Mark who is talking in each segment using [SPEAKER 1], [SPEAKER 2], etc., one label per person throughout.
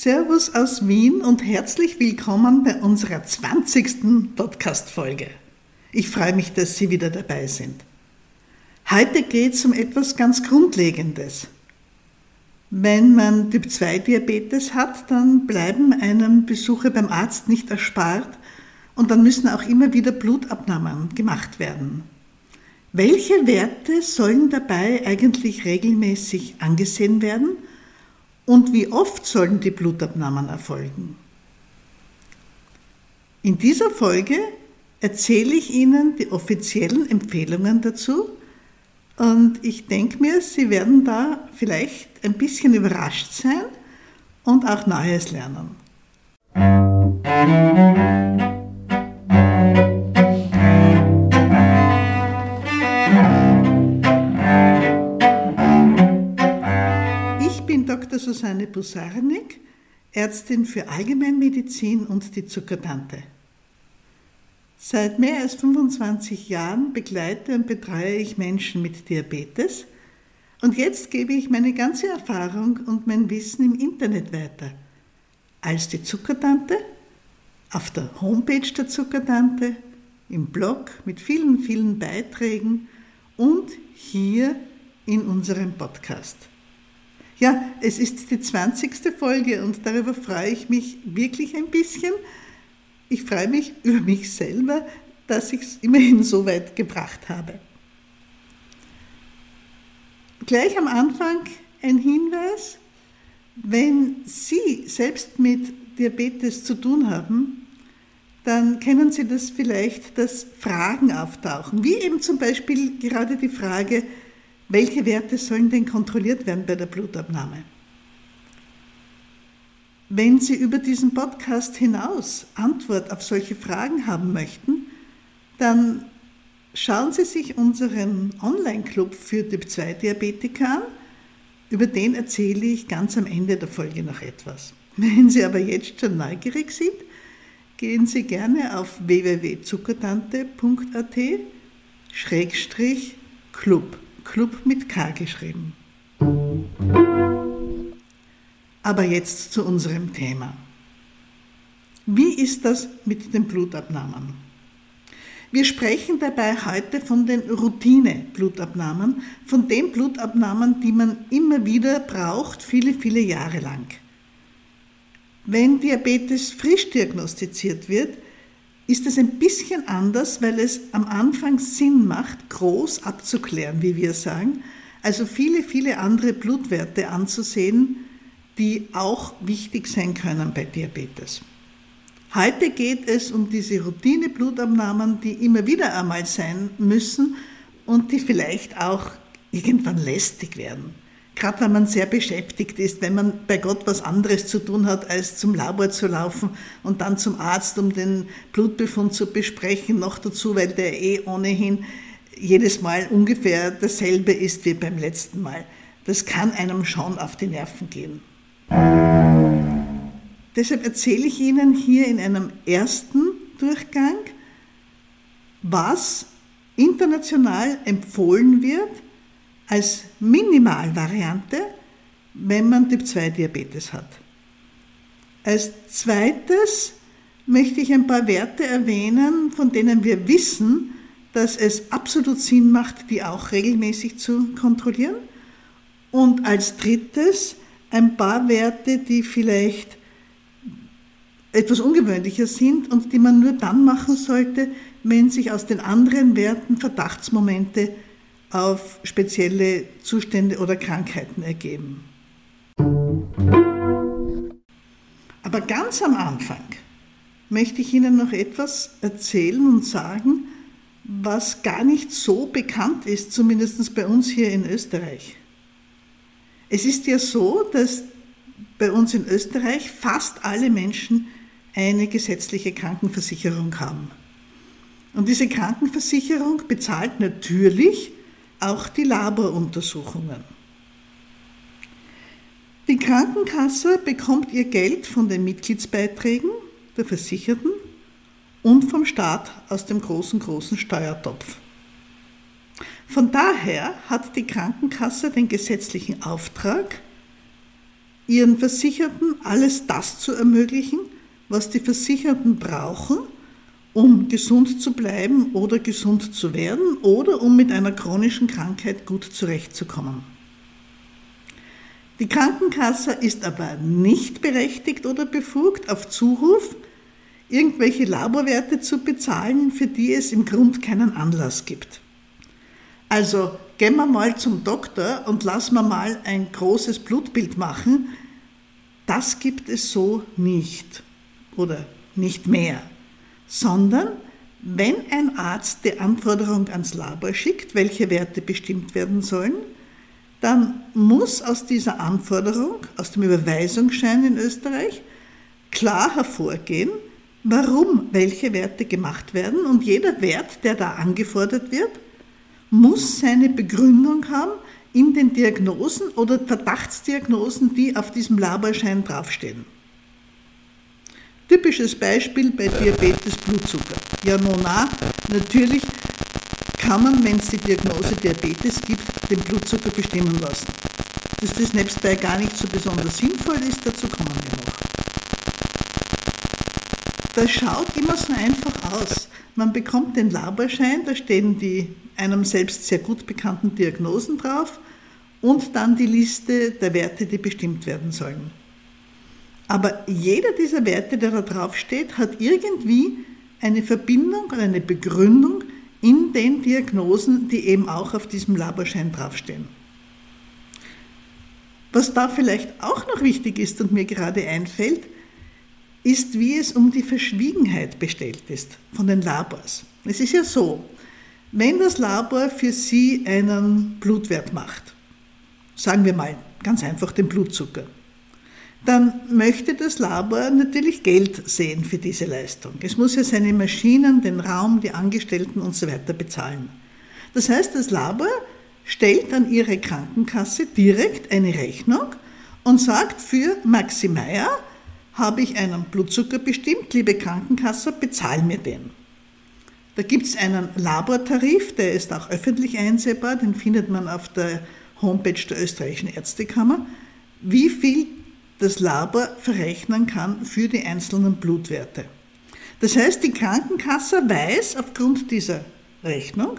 [SPEAKER 1] Servus aus Wien und herzlich willkommen bei unserer 20. Podcast-Folge. Ich freue mich, dass Sie wieder dabei sind. Heute geht es um etwas ganz Grundlegendes. Wenn man Typ-2-Diabetes hat, dann bleiben einem Besuche beim Arzt nicht erspart und dann müssen auch immer wieder Blutabnahmen gemacht werden. Welche Werte sollen dabei eigentlich regelmäßig angesehen werden und wie oft sollen die Blutabnahmen erfolgen? In dieser Folge erzähle ich Ihnen die offiziellen Empfehlungen dazu und ich denke mir, Sie werden da vielleicht ein bisschen überrascht sein und auch Neues lernen. Ich Dr. Susanne Busarnik, Ärztin für Allgemeinmedizin und die Zuckertante. Seit mehr als 25 Jahren begleite und betreue ich Menschen mit Diabetes und jetzt gebe ich meine ganze Erfahrung und mein Wissen im Internet weiter. Als die Zuckertante, auf der Homepage der Zuckertante, im Blog mit vielen, vielen Beiträgen und hier in unserem Podcast. Ja, es ist die 20. Folge und darüber freue ich mich wirklich ein bisschen, ich freue mich über mich selber, dass ich es immerhin so weit gebracht habe. Gleich am Anfang ein Hinweis, wenn Sie selbst mit Diabetes zu tun haben, dann kennen Sie das vielleicht, dass Fragen auftauchen, wie eben zum Beispiel gerade die Frage, welche Werte sollen denn kontrolliert werden bei der Blutabnahme? Wenn Sie über diesen Podcast hinaus Antwort auf solche Fragen haben möchten, dann schauen Sie sich unseren Online-Club für Typ-2-Diabetiker an. Über den erzähle ich ganz am Ende der Folge noch etwas. Wenn Sie aber jetzt schon neugierig sind, gehen Sie gerne auf www.zuckertante.at Schrägstrich Club. Mit K geschrieben. Aber jetzt zu unserem Thema. Wie ist das mit den Blutabnahmen? Wir sprechen dabei heute von den Routine-Blutabnahmen, von den Blutabnahmen, die man immer wieder braucht, viele, viele Jahre lang. Wenn Diabetes frisch diagnostiziert wird, ist es ein bisschen anders, weil es am Anfang Sinn macht, groß abzuklären, wie wir sagen, also viele, viele andere Blutwerte anzusehen, die auch wichtig sein können bei Diabetes. Heute geht es um diese Routine-Blutabnahmen, die immer wieder einmal sein müssen und die vielleicht auch irgendwann lästig werden. Gerade wenn man sehr beschäftigt ist, wenn man bei Gott was anderes zu tun hat, als zum Labor zu laufen und dann zum Arzt, um den Blutbefund zu besprechen, noch dazu, weil der eh ohnehin jedes Mal ungefähr dasselbe ist wie beim letzten Mal. Das kann einem schon auf die Nerven gehen. Deshalb erzähle ich Ihnen hier in einem ersten Durchgang, was international empfohlen wird als Minimalvariante, wenn man Typ-2-Diabetes hat. Als zweites möchte ich ein paar Werte erwähnen, von denen wir wissen, dass es absolut Sinn macht, die auch regelmäßig zu kontrollieren. Und als drittes ein paar Werte, die vielleicht etwas ungewöhnlicher sind und die man nur dann machen sollte, wenn sich aus den anderen Werten Verdachtsmomente auf spezielle Zustände oder Krankheiten ergeben. Aber ganz am Anfang möchte ich Ihnen noch etwas erzählen und sagen, was gar nicht so bekannt ist, zumindest bei uns hier in Österreich. Es ist ja so, dass bei uns in Österreich fast alle Menschen eine gesetzliche Krankenversicherung haben. Und diese Krankenversicherung bezahlt natürlich auch die Laboruntersuchungen. Die Krankenkasse bekommt ihr Geld von den Mitgliedsbeiträgen der Versicherten und vom Staat aus dem großen, großen Steuertopf. Von daher hat die Krankenkasse den gesetzlichen Auftrag, ihren Versicherten alles das zu ermöglichen, was die Versicherten brauchen, um gesund zu bleiben oder gesund zu werden oder um mit einer chronischen Krankheit gut zurechtzukommen. Die Krankenkasse ist aber nicht berechtigt oder befugt, auf Zuruf irgendwelche Laborwerte zu bezahlen, für die es im Grund keinen Anlass gibt. Also gehen wir mal zum Doktor und lassen wir mal ein großes Blutbild machen. Das gibt es so nicht oder nicht mehr, sondern wenn ein Arzt die Anforderung ans Labor schickt, welche Werte bestimmt werden sollen, dann muss aus dieser Anforderung, aus dem Überweisungsschein in Österreich, klar hervorgehen, warum welche Werte gemacht werden und jeder Wert, der da angefordert wird, muss seine Begründung haben in den Diagnosen oder Verdachtsdiagnosen, die auf diesem Laborschein draufstehen. Typisches Beispiel bei Diabetes Blutzucker. Ja, nona, natürlich kann man, wenn es die Diagnose Diabetes gibt, den Blutzucker bestimmen lassen. Dass das nebstbei gar nicht so besonders sinnvoll ist, dazu kommen wir noch. Das schaut immer so einfach aus. Man bekommt den Laborschein, da stehen die einem selbst sehr gut bekannten Diagnosen drauf und dann die Liste der Werte, die bestimmt werden sollen. Aber jeder dieser Werte, der da drauf steht, hat irgendwie eine Verbindung oder eine Begründung in den Diagnosen, die eben auch auf diesem Laborschein draufstehen. Was da vielleicht auch noch wichtig ist und mir gerade einfällt, ist, wie es um die Verschwiegenheit bestellt ist von den Labors. Es ist ja so, wenn das Labor für Sie einen Blutwert macht, sagen wir mal ganz einfach den Blutzucker, dann möchte das Labor natürlich Geld sehen für diese Leistung. Es muss ja seine Maschinen, den Raum, die Angestellten und so weiter bezahlen. Das heißt, das Labor stellt an Ihre Krankenkasse direkt eine Rechnung und sagt, für Maxi Meier habe ich einen Blutzucker bestimmt, liebe Krankenkasse, bezahl mir den. Da gibt es einen Labortarif, der ist auch öffentlich einsehbar, den findet man auf der Homepage der österreichischen Ärztekammer. Wie viel das Labor verrechnen kann für die einzelnen Blutwerte. Das heißt, die Krankenkasse weiß aufgrund dieser Rechnung,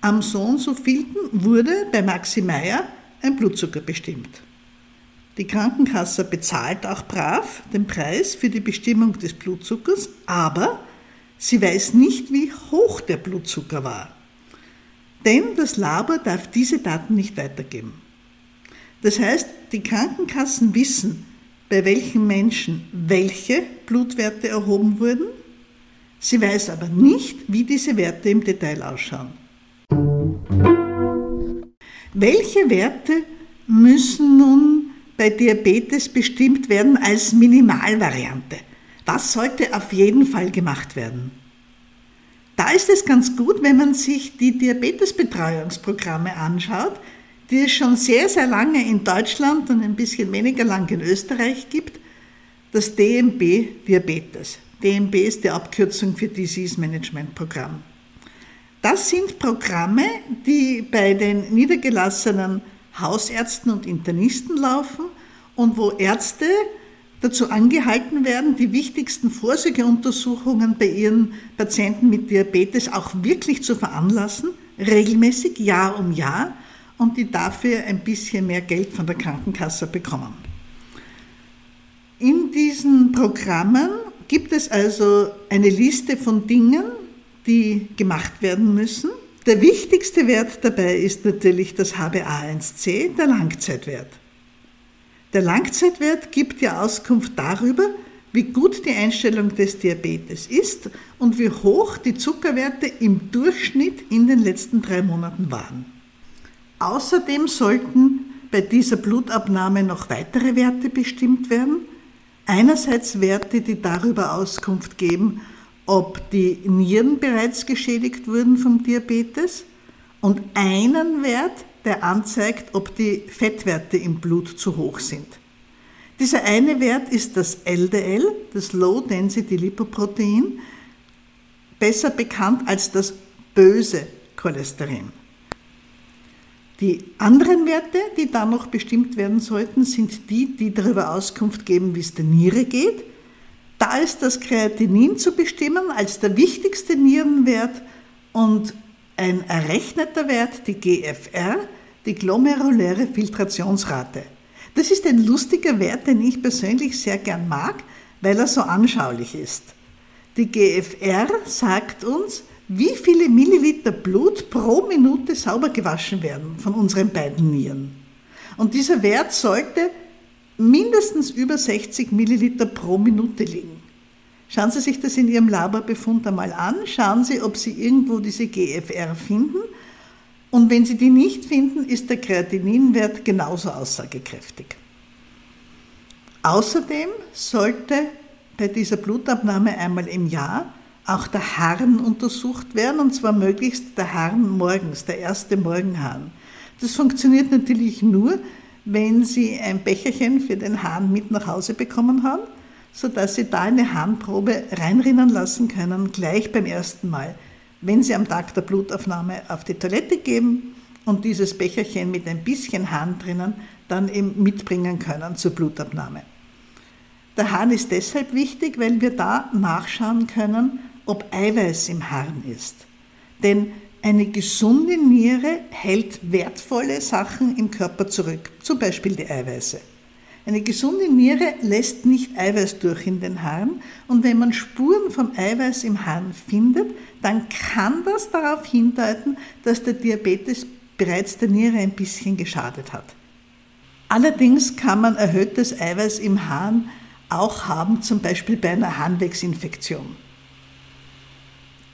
[SPEAKER 1] am so und so vielten wurde bei Maxi Meier ein Blutzucker bestimmt. Die Krankenkasse bezahlt auch brav den Preis für die Bestimmung des Blutzuckers, aber sie weiß nicht, wie hoch der Blutzucker war. Denn das Labor darf diese Daten nicht weitergeben. Das heißt, die Krankenkassen wissen, bei welchen Menschen welche Blutwerte erhoben wurden. Sie weiß aber nicht, wie diese Werte im Detail ausschauen. Welche Werte müssen nun bei Diabetes bestimmt werden als Minimalvariante? Was sollte auf jeden Fall gemacht werden? Da ist es ganz gut, wenn man sich die Diabetesbetreuungsprogramme anschaut, die es schon sehr, sehr lange in Deutschland und ein bisschen weniger lang in Österreich gibt, das DMB Diabetes. DMB ist die Abkürzung für Disease Management Programm. Das sind Programme, die bei den niedergelassenen Hausärzten und Internisten laufen und wo Ärzte dazu angehalten werden, die wichtigsten Vorsorgeuntersuchungen bei ihren Patienten mit Diabetes auch wirklich zu veranlassen, regelmäßig, Jahr um Jahr, und die dafür ein bisschen mehr Geld von der Krankenkasse bekommen. In diesen Programmen gibt es also eine Liste von Dingen, die gemacht werden müssen. Der wichtigste Wert dabei ist natürlich das HbA1c, der Langzeitwert. Der Langzeitwert gibt ja Auskunft darüber, wie gut die Einstellung des Diabetes ist und wie hoch die Zuckerwerte im Durchschnitt in den letzten drei Monaten waren. Außerdem sollten bei dieser Blutabnahme noch weitere Werte bestimmt werden. Einerseits Werte, die darüber Auskunft geben, ob die Nieren bereits geschädigt wurden vom Diabetes und einen Wert, der anzeigt, ob die Fettwerte im Blut zu hoch sind. Dieser eine Wert ist das LDL, das Low Density Lipoprotein, besser bekannt als das böse Cholesterin. Die anderen Werte, die da noch bestimmt werden sollten, sind die, die darüber Auskunft geben, wie es der Niere geht. Da ist das Kreatinin zu bestimmen als der wichtigste Nierenwert und ein errechneter Wert, die GFR, die glomeruläre Filtrationsrate. Das ist ein lustiger Wert, den ich persönlich sehr gern mag, weil er so anschaulich ist. Die GFR sagt uns, wie viele Milliliter Blut pro Minute sauber gewaschen werden von unseren beiden Nieren. Und dieser Wert sollte mindestens über 60 Milliliter pro Minute liegen. Schauen Sie sich das in Ihrem Laborbefund einmal an, schauen Sie, ob Sie irgendwo diese GFR finden. Und wenn Sie die nicht finden, ist der Kreatininwert genauso aussagekräftig. Außerdem sollte bei dieser Blutabnahme einmal im Jahr auch der Harn untersucht werden, und zwar möglichst der Harn morgens, der erste Morgenhahn. Das funktioniert natürlich nur, wenn Sie ein Becherchen für den Hahn mit nach Hause bekommen haben, sodass Sie da eine Harnprobe reinrinnen lassen können, gleich beim ersten Mal, wenn Sie am Tag der Blutaufnahme auf die Toilette geben und dieses Becherchen mit ein bisschen Hahn drinnen dann eben mitbringen können zur Blutabnahme. Der Hahn ist deshalb wichtig, weil wir da nachschauen können, ob Eiweiß im Harn ist. Denn eine gesunde Niere hält wertvolle Sachen im Körper zurück, zum Beispiel die Eiweiße. Eine gesunde Niere lässt nicht Eiweiß durch in den Harn und wenn man Spuren vom Eiweiß im Harn findet, dann kann das darauf hindeuten, dass der Diabetes bereits der Niere ein bisschen geschadet hat. Allerdings kann man erhöhtes Eiweiß im Harn auch haben, zum Beispiel bei einer Harnwegsinfektion.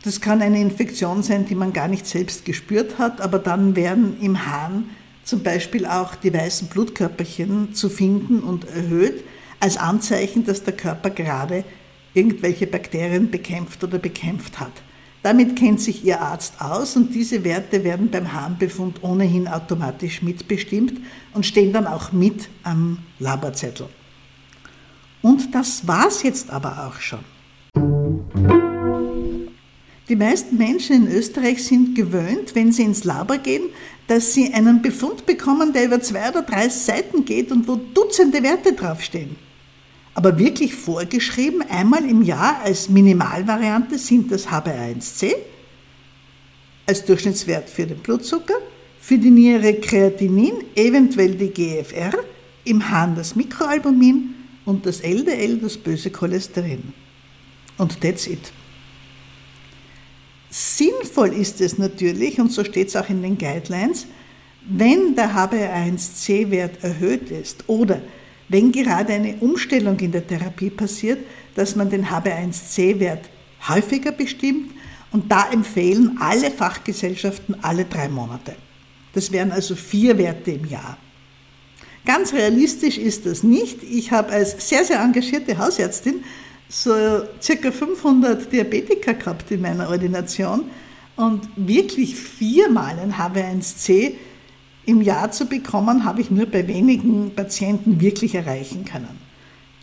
[SPEAKER 1] Das kann eine Infektion sein, die man gar nicht selbst gespürt hat, aber dann werden im Hahn zum Beispiel auch die weißen Blutkörperchen zu finden und erhöht, als Anzeichen, dass der Körper gerade irgendwelche Bakterien bekämpft oder bekämpft hat. Damit kennt sich Ihr Arzt aus und diese Werte werden beim Harnbefund ohnehin automatisch mitbestimmt und stehen dann auch mit am Laborzettel. Und das war's jetzt aber auch schon. Die meisten Menschen in Österreich sind gewöhnt, wenn sie ins Labor gehen, dass sie einen Befund bekommen, der über zwei oder drei Seiten geht und wo Dutzende Werte draufstehen. Aber wirklich vorgeschrieben, einmal im Jahr als Minimalvariante sind das HbA1c als Durchschnittswert für den Blutzucker, für die Niere Kreatinin, eventuell die GFR, im Hahn das Mikroalbumin und das LDL, das böse Cholesterin. Und that's it. Sinnvoll ist es natürlich, und so steht es auch in den Guidelines, wenn der HbA1c-Wert erhöht ist oder wenn gerade eine Umstellung in der Therapie passiert, dass man den HbA1c-Wert häufiger bestimmt und da empfehlen alle Fachgesellschaften alle drei Monate. Das wären also vier Werte im Jahr. Ganz realistisch ist das nicht. Ich habe als sehr, sehr engagierte Hausärztin so circa 500 Diabetiker gehabt in meiner Ordination und wirklich viermal ein HB1C im Jahr zu bekommen, habe ich nur bei wenigen Patienten wirklich erreichen können.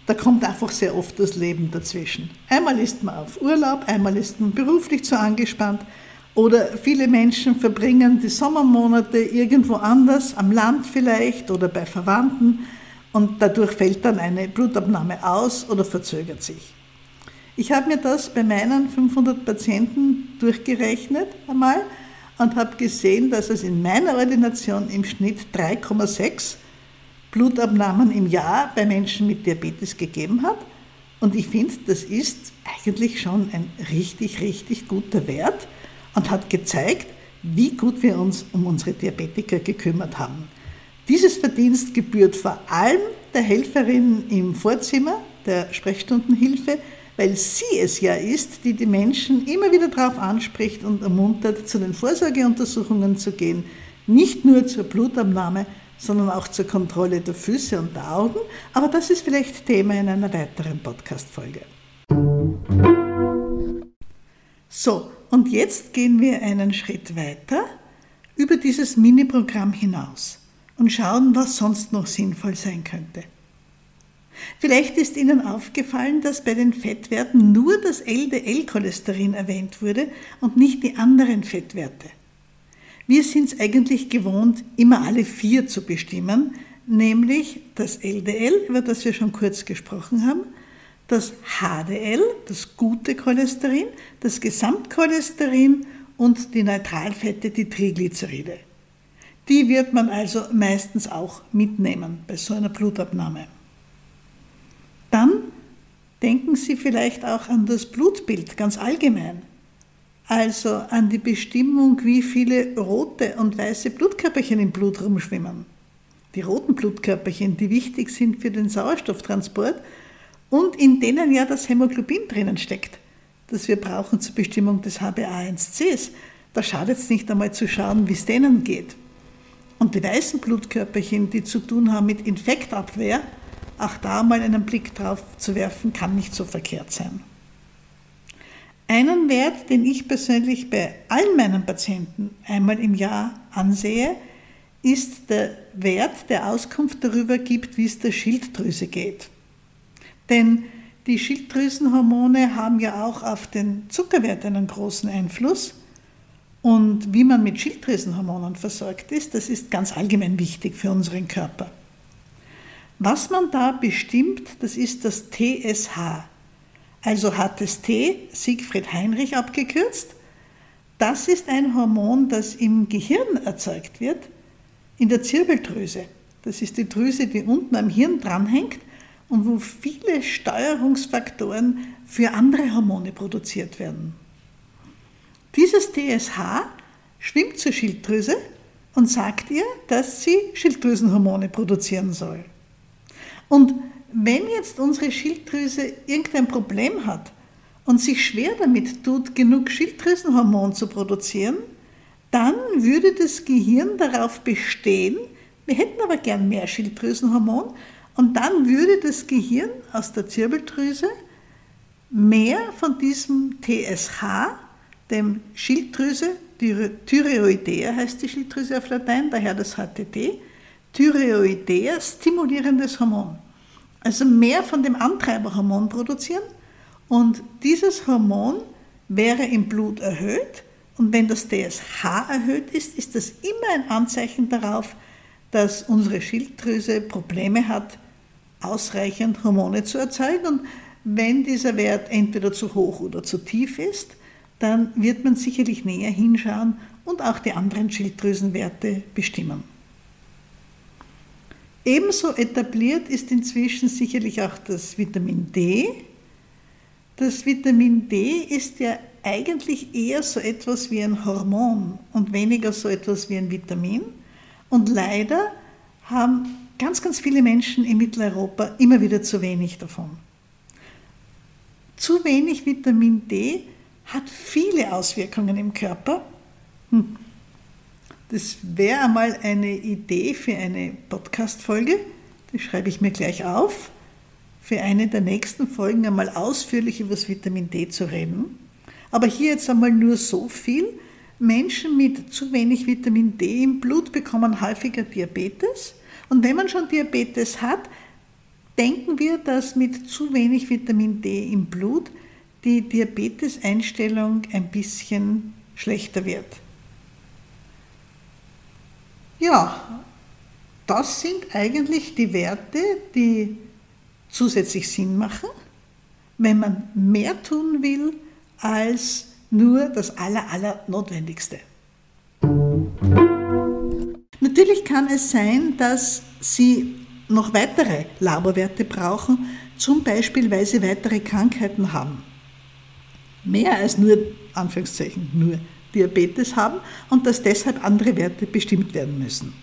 [SPEAKER 1] Da kommt einfach sehr oft das Leben dazwischen. Einmal ist man auf Urlaub, einmal ist man beruflich zu angespannt oder viele Menschen verbringen die Sommermonate irgendwo anders, am Land vielleicht oder bei Verwandten und dadurch fällt dann eine Blutabnahme aus oder verzögert sich. Ich habe mir das bei meinen 500 Patienten durchgerechnet einmal und habe gesehen, dass es in meiner Ordination im Schnitt 3,6 Blutabnahmen im Jahr bei Menschen mit Diabetes gegeben hat. Und ich finde, das ist eigentlich schon ein richtig, richtig guter Wert und hat gezeigt, wie gut wir uns um unsere Diabetiker gekümmert haben. Dieses Verdienst gebührt vor allem der Helferin im Vorzimmer, der Sprechstundenhilfe, weil sie es ja ist, die die Menschen immer wieder darauf anspricht und ermuntert, zu den Vorsorgeuntersuchungen zu gehen, nicht nur zur Blutabnahme, sondern auch zur Kontrolle der Füße und der Augen. Aber das ist vielleicht Thema in einer weiteren Podcast-Folge. So, und jetzt gehen wir einen Schritt weiter über dieses Mini-Programm hinaus und schauen, was sonst noch sinnvoll sein könnte. Vielleicht ist Ihnen aufgefallen, dass bei den Fettwerten nur das LDL-Cholesterin erwähnt wurde und nicht die anderen Fettwerte. Wir sind es eigentlich gewohnt, immer alle vier zu bestimmen, nämlich das LDL, über das wir schon kurz gesprochen haben, das HDL, das gute Cholesterin, das Gesamtcholesterin und die Neutralfette, die Triglyceride. Die wird man also meistens auch mitnehmen bei so einer Blutabnahme. Denken Sie vielleicht auch an das Blutbild ganz allgemein. Also an die Bestimmung, wie viele rote und weiße Blutkörperchen im Blut rumschwimmen. Die roten Blutkörperchen, die wichtig sind für den Sauerstofftransport und in denen ja das Hämoglobin drinnen steckt, das wir brauchen zur Bestimmung des HbA1cs. Da schadet es nicht einmal zu schauen, wie es denen geht. Und die weißen Blutkörperchen, die zu tun haben mit Infektabwehr, auch da mal einen Blick drauf zu werfen, kann nicht so verkehrt sein. Einen Wert, den ich persönlich bei allen meinen Patienten einmal im Jahr ansehe, ist der Wert, der Auskunft darüber gibt, wie es der Schilddrüse geht. Denn die Schilddrüsenhormone haben ja auch auf den Zuckerwert einen großen Einfluss. Und wie man mit Schilddrüsenhormonen versorgt ist, das ist ganz allgemein wichtig für unseren Körper. Was man da bestimmt, das ist das TSH. Also hat das T, Siegfried Heinrich abgekürzt. Das ist ein Hormon, das im Gehirn erzeugt wird, in der Zirbeldrüse. Das ist die Drüse, die unten am Hirn dranhängt und wo viele Steuerungsfaktoren für andere Hormone produziert werden. Dieses TSH schwimmt zur Schilddrüse und sagt ihr, dass sie Schilddrüsenhormone produzieren soll. Und wenn jetzt unsere Schilddrüse irgendein Problem hat und sich schwer damit tut, genug Schilddrüsenhormon zu produzieren, dann würde das Gehirn darauf bestehen, wir hätten aber gern mehr Schilddrüsenhormon, und dann würde das Gehirn aus der Zirbeldrüse mehr von diesem TSH, dem Schilddrüse, Thyreoidea heißt die Schilddrüse auf Latein, daher das HTT, Thyreoidea stimulierendes Hormon. Also mehr von dem Antreiberhormon produzieren und dieses Hormon wäre im Blut erhöht und wenn das TSH erhöht ist, ist das immer ein Anzeichen darauf, dass unsere Schilddrüse Probleme hat, ausreichend Hormone zu erzeugen. Und wenn dieser Wert entweder zu hoch oder zu tief ist, dann wird man sicherlich näher hinschauen und auch die anderen Schilddrüsenwerte bestimmen. Ebenso etabliert ist inzwischen sicherlich auch das Vitamin D. Das Vitamin D ist ja eigentlich eher so etwas wie ein Hormon und weniger so etwas wie ein Vitamin. Und leider haben ganz, ganz viele Menschen in Mitteleuropa immer wieder zu wenig davon. Zu wenig Vitamin D hat viele Auswirkungen im Körper. Hm. Das wäre einmal eine Idee für eine Podcast-Folge. Das schreibe ich mir gleich auf. Für eine der nächsten Folgen einmal ausführlich über das Vitamin D zu reden. Aber hier jetzt einmal nur so viel. Menschen mit zu wenig Vitamin D im Blut bekommen häufiger Diabetes und wenn man schon Diabetes hat, denken wir, dass mit zu wenig Vitamin D im Blut die Diabeteseinstellung ein bisschen schlechter wird. Ja, das sind eigentlich die Werte, die zusätzlich Sinn machen, wenn man mehr tun will als nur das Aller, Aller Notwendigste. Natürlich kann es sein, dass Sie noch weitere Laborwerte brauchen, zum Beispiel weil Sie weitere Krankheiten haben. Mehr als nur, Anführungszeichen, nur Diabetes haben und dass deshalb andere Werte bestimmt werden müssen.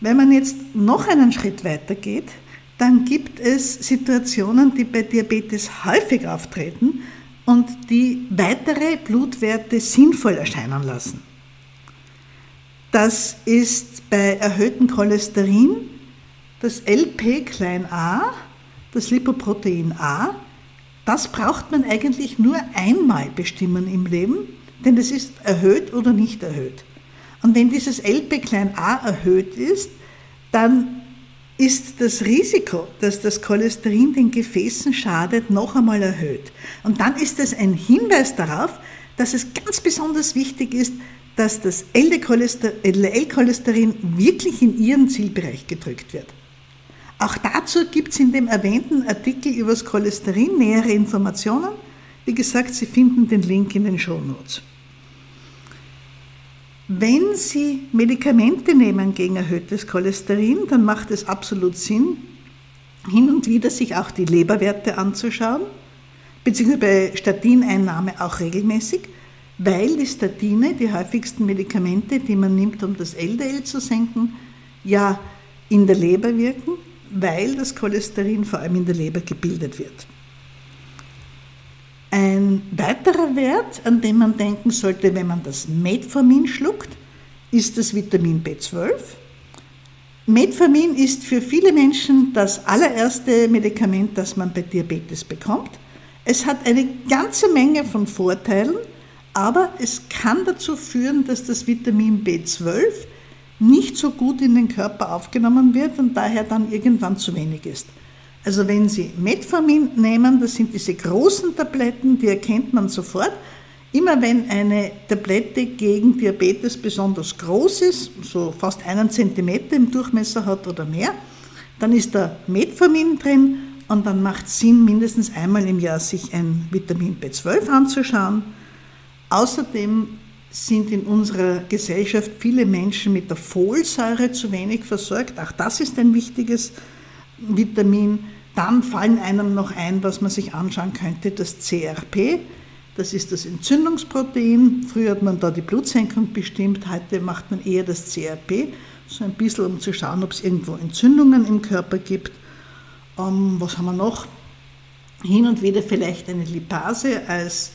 [SPEAKER 1] Wenn man jetzt noch einen Schritt weiter geht, dann gibt es Situationen, die bei Diabetes häufig auftreten und die weitere Blutwerte sinnvoll erscheinen lassen. Das ist bei erhöhtem Cholesterin das LP klein a, das Lipoprotein A. Das braucht man eigentlich nur einmal bestimmen im Leben, denn es ist erhöht oder nicht erhöht. Und wenn dieses LP klein a erhöht ist, dann ist das Risiko, dass das Cholesterin den Gefäßen schadet, noch einmal erhöht. Und dann ist es ein Hinweis darauf, dass es ganz besonders wichtig ist, dass das LDL-Cholesterin wirklich in ihren Zielbereich gedrückt wird. Auch dazu gibt es in dem erwähnten Artikel über das Cholesterin nähere Informationen. Wie gesagt, Sie finden den Link in den Show Notes. Wenn Sie Medikamente nehmen gegen erhöhtes Cholesterin, dann macht es absolut Sinn, hin und wieder sich auch die Leberwerte anzuschauen, beziehungsweise bei Statineinnahme auch regelmäßig, weil die Statine, die häufigsten Medikamente, die man nimmt, um das LDL zu senken, ja in der Leber wirken, weil das Cholesterin vor allem in der Leber gebildet wird. Ein weiterer Wert, an den man denken sollte, wenn man das Metformin schluckt, ist das Vitamin B12. Metformin ist für viele Menschen das allererste Medikament, das man bei Diabetes bekommt. Es hat eine ganze Menge von Vorteilen, aber es kann dazu führen, dass das Vitamin B12 nicht so gut in den Körper aufgenommen wird und daher dann irgendwann zu wenig ist. Also wenn Sie Metformin nehmen, das sind diese großen Tabletten, die erkennt man sofort. Immer wenn eine Tablette gegen Diabetes besonders groß ist, so fast einen Zentimeter im Durchmesser hat oder mehr, dann ist da Metformin drin und dann macht es Sinn, mindestens einmal im Jahr sich ein Vitamin B12 anzuschauen. Außerdem sind in unserer Gesellschaft viele Menschen mit der Folsäure zu wenig versorgt. Auch das ist ein wichtiges Vitamin. Dann fallen einem noch ein, was man sich anschauen könnte, das CRP. Das ist das Entzündungsprotein. Früher hat man da die Blutsenkung bestimmt, heute macht man eher das CRP, so ein bisschen um zu schauen, ob es irgendwo Entzündungen im Körper gibt. Ähm, was haben wir noch? Hin und wieder vielleicht eine Lipase als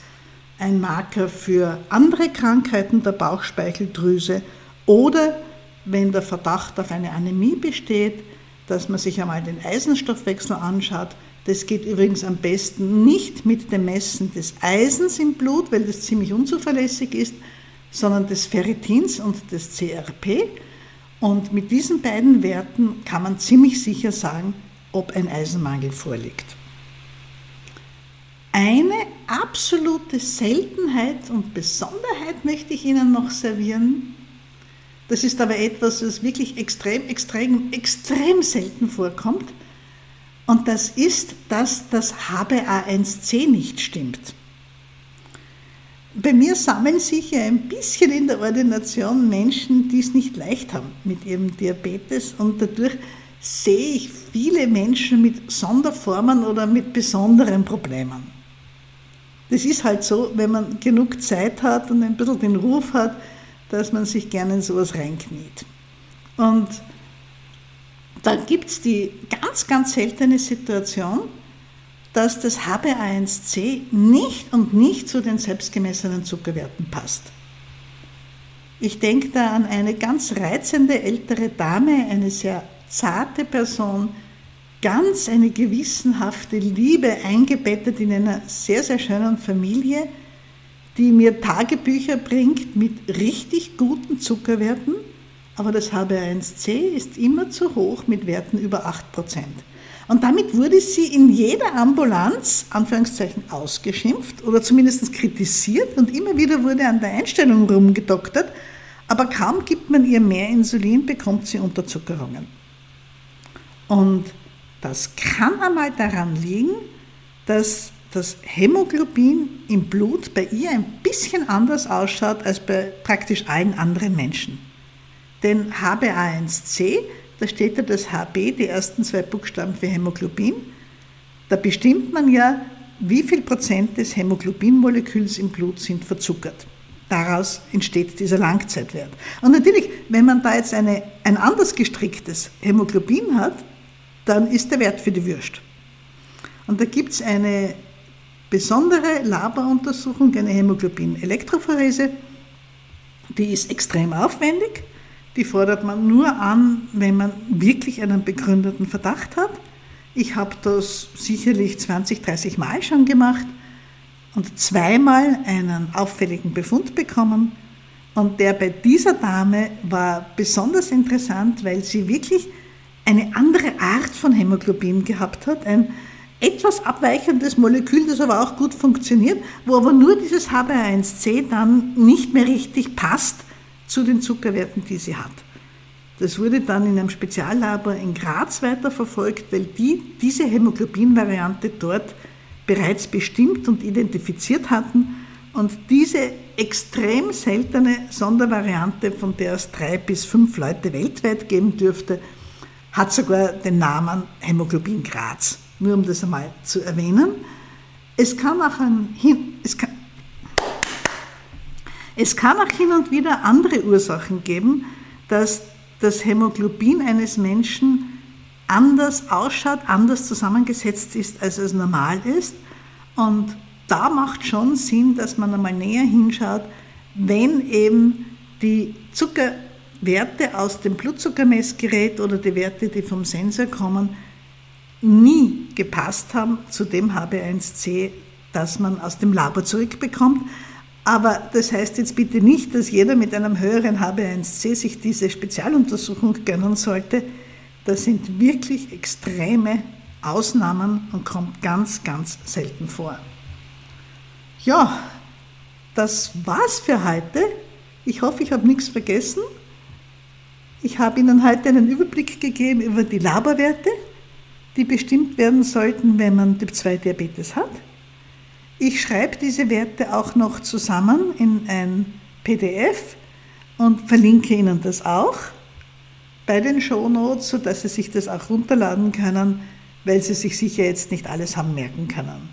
[SPEAKER 1] ein Marker für andere Krankheiten der Bauchspeicheldrüse oder wenn der Verdacht auf eine Anämie besteht, dass man sich einmal den Eisenstoffwechsel anschaut. Das geht übrigens am besten nicht mit dem Messen des Eisens im Blut, weil das ziemlich unzuverlässig ist, sondern des Ferritins und des CRP. Und mit diesen beiden Werten kann man ziemlich sicher sagen, ob ein Eisenmangel vorliegt. Eine absolute Seltenheit und Besonderheit möchte ich Ihnen noch servieren. Das ist aber etwas, das wirklich extrem, extrem, extrem selten vorkommt. Und das ist, dass das HbA1c nicht stimmt. Bei mir sammeln sich ja ein bisschen in der Ordination Menschen, die es nicht leicht haben mit ihrem Diabetes und dadurch sehe ich viele Menschen mit Sonderformen oder mit besonderen Problemen. Das ist halt so, wenn man genug Zeit hat und ein bisschen den Ruf hat, dass man sich gerne in sowas reinkniet. Und da gibt es die ganz, ganz seltene Situation, dass das HbA1c nicht und nicht zu den selbstgemessenen Zuckerwerten passt. Ich denke da an eine ganz reizende ältere Dame, eine sehr zarte Person, ganz eine gewissenhafte Liebe eingebettet in einer sehr, sehr schönen Familie, die mir Tagebücher bringt mit richtig guten Zuckerwerten, aber das HB1C ist immer zu hoch mit Werten über 8%. Und damit wurde sie in jeder Ambulanz, Anführungszeichen, ausgeschimpft oder zumindest kritisiert und immer wieder wurde an der Einstellung rumgedoktert, aber kaum gibt man ihr mehr Insulin, bekommt sie Unterzuckerungen. Und das kann einmal daran liegen, dass das Hämoglobin im Blut bei ihr ein bisschen anders ausschaut als bei praktisch allen anderen Menschen. Denn HbA1c, da steht ja das HB, die ersten zwei Buchstaben für Hämoglobin, da bestimmt man ja, wie viel Prozent des Hämoglobinmoleküls im Blut sind verzuckert. Daraus entsteht dieser Langzeitwert. Und natürlich, wenn man da jetzt eine, ein anders gestricktes Hämoglobin hat, dann ist der Wert für die Würst. Und da gibt es eine besondere Laboruntersuchung, eine Hämoglobin-Elektrophorese, die ist extrem aufwendig. Die fordert man nur an, wenn man wirklich einen begründeten Verdacht hat. Ich habe das sicherlich 20, 30 Mal schon gemacht und zweimal einen auffälligen Befund bekommen. Und der bei dieser Dame war besonders interessant, weil sie wirklich eine andere Art von Hämoglobin gehabt hat, ein, etwas abweichendes Molekül, das aber auch gut funktioniert, wo aber nur dieses HbA1c dann nicht mehr richtig passt zu den Zuckerwerten, die sie hat. Das wurde dann in einem Speziallabor in Graz weiterverfolgt, weil die diese Hämoglobin-Variante dort bereits bestimmt und identifiziert hatten. Und diese extrem seltene Sondervariante, von der es drei bis fünf Leute weltweit geben dürfte, hat sogar den Namen Hämoglobin Graz nur um das einmal zu erwähnen. Es kann auch, ein, es kann, es kann auch hin und wieder andere Ursachen geben, dass das Hämoglobin eines Menschen anders ausschaut, anders zusammengesetzt ist, als es normal ist. Und da macht schon Sinn, dass man einmal näher hinschaut, wenn eben die Zuckerwerte aus dem Blutzuckermessgerät oder die Werte, die vom Sensor kommen, nie gepasst haben zu dem HB1C, das man aus dem Labor zurückbekommt. Aber das heißt jetzt bitte nicht, dass jeder mit einem höheren HB1C sich diese Spezialuntersuchung gönnen sollte. Das sind wirklich extreme Ausnahmen und kommt ganz, ganz selten vor. Ja, das war's für heute. Ich hoffe, ich habe nichts vergessen. Ich habe Ihnen heute einen Überblick gegeben über die Laborwerte, die bestimmt werden sollten, wenn man Typ-2-Diabetes hat. Ich schreibe diese Werte auch noch zusammen in ein PDF und verlinke Ihnen das auch bei den Shownotes, sodass Sie sich das auch runterladen können, weil Sie sich sicher jetzt nicht alles haben merken können.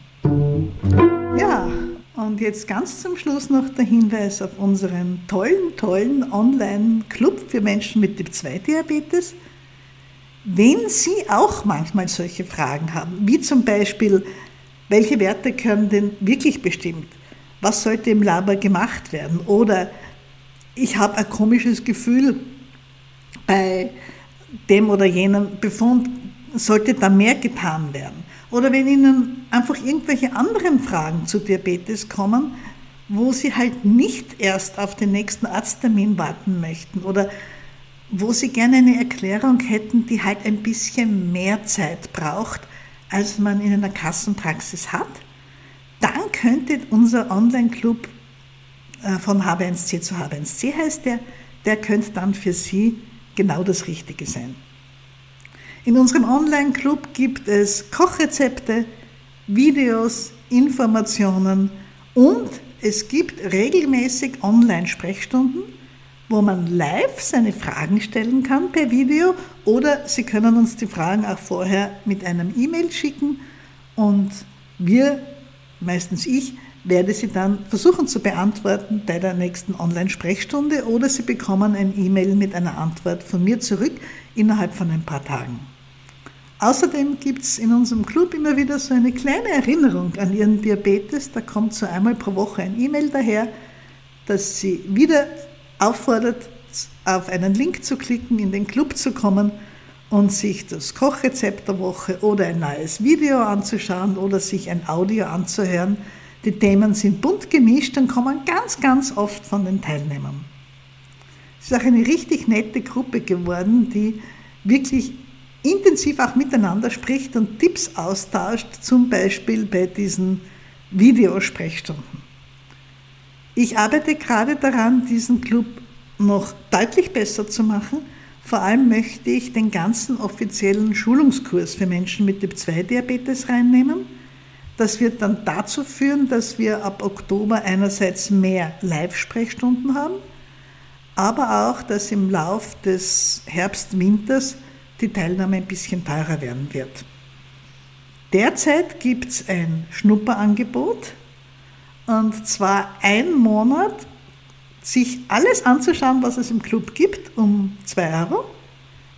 [SPEAKER 1] Und jetzt ganz zum Schluss noch der Hinweis auf unseren tollen, tollen Online-Club für Menschen mit Typ-2-Diabetes. Wenn Sie auch manchmal solche Fragen haben, wie zum Beispiel, welche Werte können denn wirklich bestimmt? Was sollte im Labor gemacht werden? Oder ich habe ein komisches Gefühl bei dem oder jenem Befund, sollte da mehr getan werden? Oder wenn Ihnen einfach irgendwelche anderen Fragen zu Diabetes kommen, wo Sie halt nicht erst auf den nächsten Arzttermin warten möchten oder wo Sie gerne eine Erklärung hätten, die halt ein bisschen mehr Zeit braucht, als man in einer Kassenpraxis hat, dann könnte unser Online-Club äh, von H1C zu H1C heißt der, der könnte dann für Sie genau das Richtige sein. In unserem Online-Club gibt es Kochrezepte, Videos, Informationen und es gibt regelmäßig Online-Sprechstunden wo man live seine Fragen stellen kann per Video oder Sie können uns die Fragen auch vorher mit einem E-Mail schicken und wir, meistens ich, werde sie dann versuchen zu beantworten bei der nächsten Online-Sprechstunde oder Sie bekommen ein E-Mail mit einer Antwort von mir zurück innerhalb von ein paar Tagen. Außerdem gibt es in unserem Club immer wieder so eine kleine Erinnerung an Ihren Diabetes. Da kommt so einmal pro Woche ein E-Mail daher, dass Sie wieder auffordert, auf einen Link zu klicken, in den Club zu kommen und sich das Kochrezept der Woche oder ein neues Video anzuschauen oder sich ein Audio anzuhören. Die Themen sind bunt gemischt und kommen ganz, ganz oft von den Teilnehmern. Es ist auch eine richtig nette Gruppe geworden, die wirklich intensiv auch miteinander spricht und Tipps austauscht, zum Beispiel bei diesen Videosprechstunden. Ich arbeite gerade daran, diesen Club noch deutlich besser zu machen. Vor allem möchte ich den ganzen offiziellen Schulungskurs für Menschen mit Typ-2-Diabetes reinnehmen. Das wird dann dazu führen, dass wir ab Oktober einerseits mehr Live-Sprechstunden haben, aber auch, dass im Lauf des Herbst-Winters die Teilnahme ein bisschen teurer werden wird. Derzeit gibt es ein Schnupperangebot, und zwar einen Monat sich alles anzuschauen, was es im Club gibt, um 2 Euro.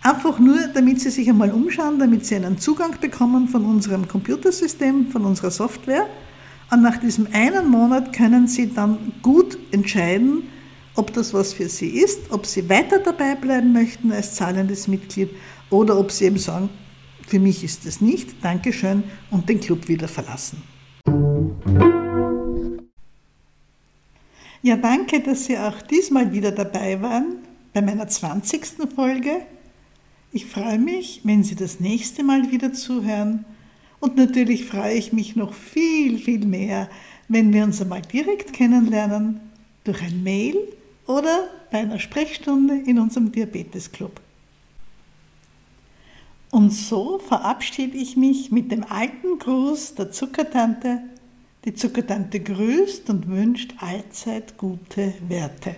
[SPEAKER 1] Einfach nur, damit Sie sich einmal umschauen, damit Sie einen Zugang bekommen von unserem Computersystem, von unserer Software. Und nach diesem einen Monat können Sie dann gut entscheiden, ob das was für Sie ist, ob Sie weiter dabei bleiben möchten als zahlendes Mitglied oder ob Sie eben sagen, für mich ist es nicht, Dankeschön und den Club wieder verlassen. Ja, danke, dass Sie auch diesmal wieder dabei waren bei meiner 20. Folge. Ich freue mich, wenn Sie das nächste Mal wieder zuhören Und natürlich freue ich mich noch viel, viel mehr, wenn wir uns einmal direkt kennenlernen, durch ein Mail oder bei einer Sprechstunde in unserem Diabetesclub. Und so verabschiede ich mich mit dem alten Gruß der Zuckertante. Die Zuckertante grüßt und wünscht allzeit gute Werte.